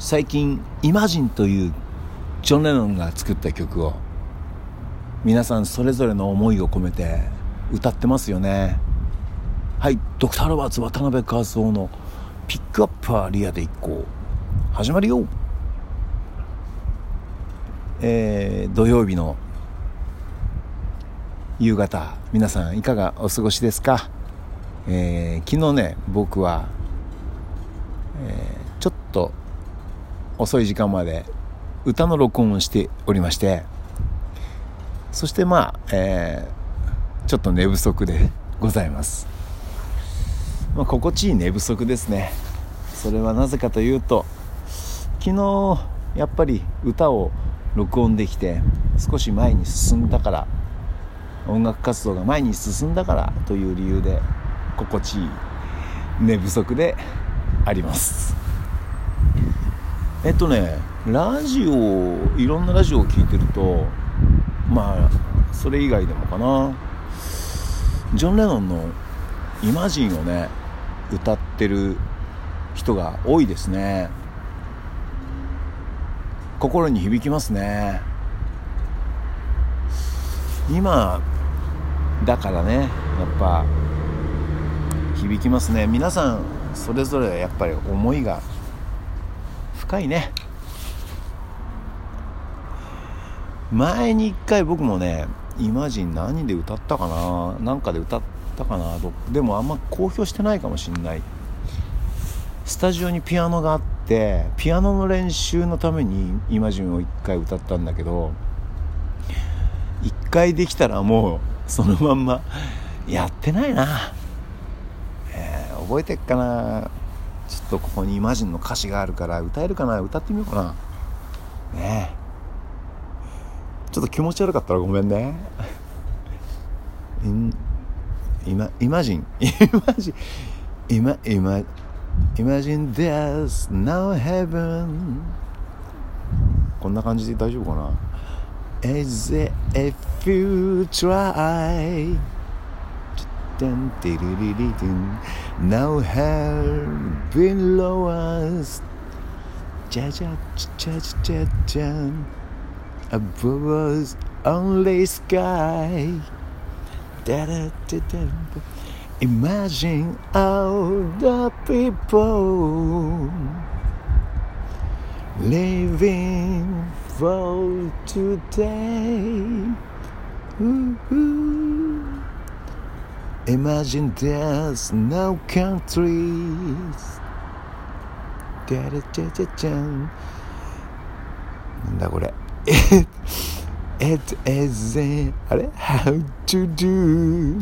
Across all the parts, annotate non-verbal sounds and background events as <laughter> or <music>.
最近「イマジン」というジョン・レノンが作った曲を皆さんそれぞれの思いを込めて歌ってますよね。はいドクター・ロバーツ渡辺和夫の「ピックアップはリアで行こう」始まるよ。えー、土曜日の夕方皆さんいかがお過ごしですか、えー、昨日ね僕は、えー、ちょっと遅い時間まで歌の録音をしておりましてそしてまあ、えー、ちょっと寝不足で <laughs> ございます、まあ、心地いい寝不足ですね。それはなぜかというと昨日やっぱり歌を録音できて少し前に進んだから音楽活動が前に進んだからという理由で心地いい寝不足であります。えっとねラジオいろんなラジオを聴いてるとまあそれ以外でもかな。ジョン・レノンの「イマジン」をね歌ってる人が多いですね。心に響きますね。今だからねやっぱ響きますね。皆さんそれぞれやっぱり思いが深いね。前に一回僕もね「イマジン」何で歌ったかななんかで歌ったかなでもあんま公表してないかもしんない。スタジオにピアノがあってピアノの練習のために「イマジン」を一回歌ったんだけど一回できたらもうそのまんまやってないな、えー、覚えてっかな。ちょっとここに「イマジン」の歌詞があるから歌えるかな？歌ってみようかな。ねえ。ちょっと気持ち悪かったらごめんね。イマイマジン。イマジン。イマイマ Imagine there's no heaven こんな感じで大丈夫かな？As if you dun, dee -dee -dee -dee -dun. Now hell below us, ja ja ja ja ja, above us only sky. Da da da da. Imagine all the people living for today. Ooh, ooh. Imagine there's no countries. Da -da -da -da -da. なんだこれ it isn't how to do.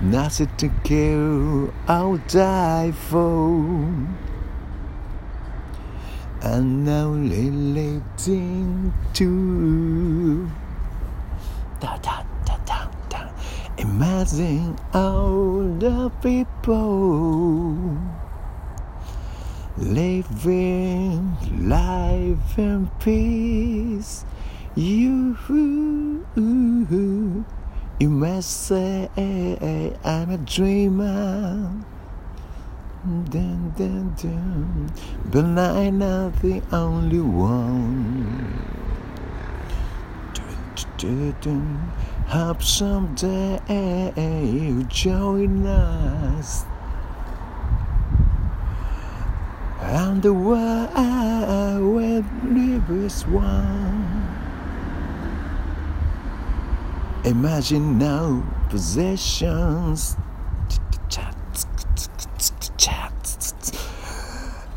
Nothing to kill, I'll die for. And now relating to. Imagine all the people living life in peace. You, you must say I'm a dreamer. Dun, dun, dun. But I'm not the only one. Dun, Hope someday you join us. and the world will live as one. Imagine no possessions.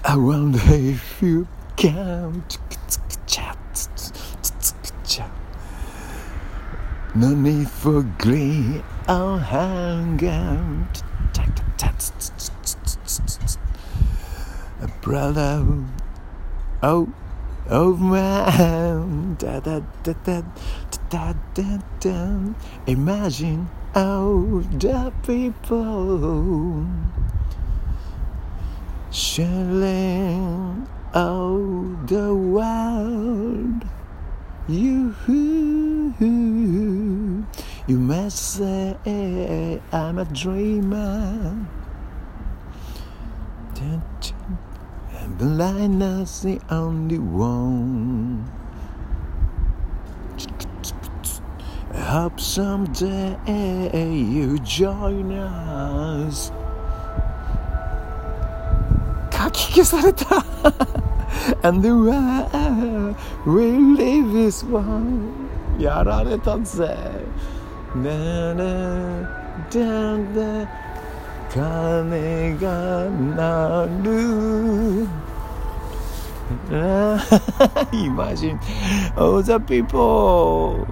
Around if you can. No need for greed or hunger. A brother. Oh, oh man. Da, da, da, da, da, da, da. Imagine all the people sharing all the world. You, you must say I'm a dreamer. And blindness the only one. I hope someday you join us. <laughs> 書き消された And the world will live this one やられたぜ ねねだんだ鐘が鳴る Imagine all the people